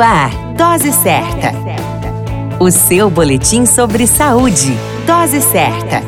Ar, Dose Certa. O seu boletim sobre saúde. Dose Certa.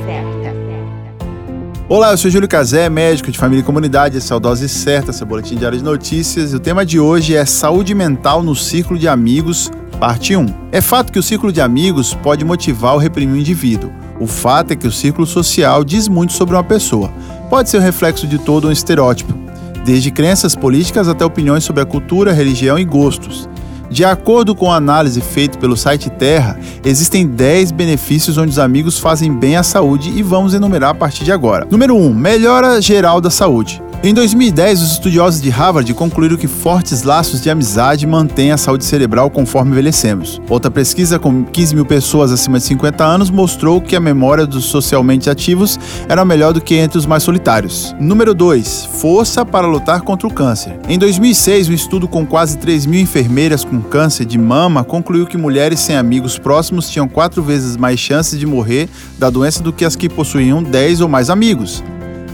Olá, eu sou Júlio Cazé, médico de família e comunidade. Esse é o Dose Certa, seu boletim diário de notícias. E o tema de hoje é saúde mental no círculo de amigos, parte 1. É fato que o círculo de amigos pode motivar ou reprimir o indivíduo. O fato é que o círculo social diz muito sobre uma pessoa. Pode ser o reflexo de todo um estereótipo desde crenças políticas até opiniões sobre a cultura, religião e gostos. De acordo com a análise feita pelo site Terra, existem 10 benefícios onde os amigos fazem bem à saúde e vamos enumerar a partir de agora. Número 1. Melhora geral da saúde. Em 2010, os estudiosos de Harvard concluíram que fortes laços de amizade mantêm a saúde cerebral conforme envelhecemos. Outra pesquisa com 15 mil pessoas acima de 50 anos mostrou que a memória dos socialmente ativos era melhor do que entre os mais solitários. Número 2. Força para lutar contra o câncer. Em 2006, um estudo com quase 3 mil enfermeiras com câncer de mama concluiu que mulheres sem amigos próximos tinham quatro vezes mais chances de morrer da doença do que as que possuíam 10 ou mais amigos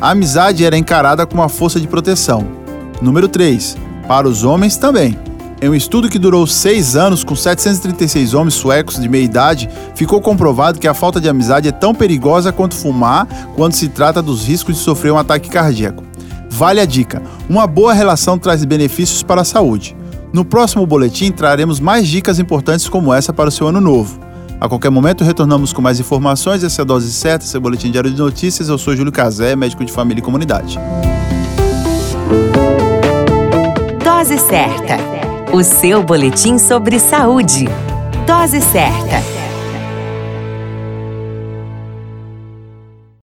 a amizade era encarada como uma força de proteção. Número 3. Para os homens também. Em um estudo que durou seis anos com 736 homens suecos de meia idade, ficou comprovado que a falta de amizade é tão perigosa quanto fumar quando se trata dos riscos de sofrer um ataque cardíaco. Vale a dica: uma boa relação traz benefícios para a saúde. No próximo boletim traremos mais dicas importantes como essa para o seu ano novo. A qualquer momento retornamos com mais informações. Essa é a Dose Certa, seu boletim diário de notícias. Eu sou Júlio Cazé, médico de família e comunidade. Dose Certa, o seu boletim sobre saúde. Dose Certa.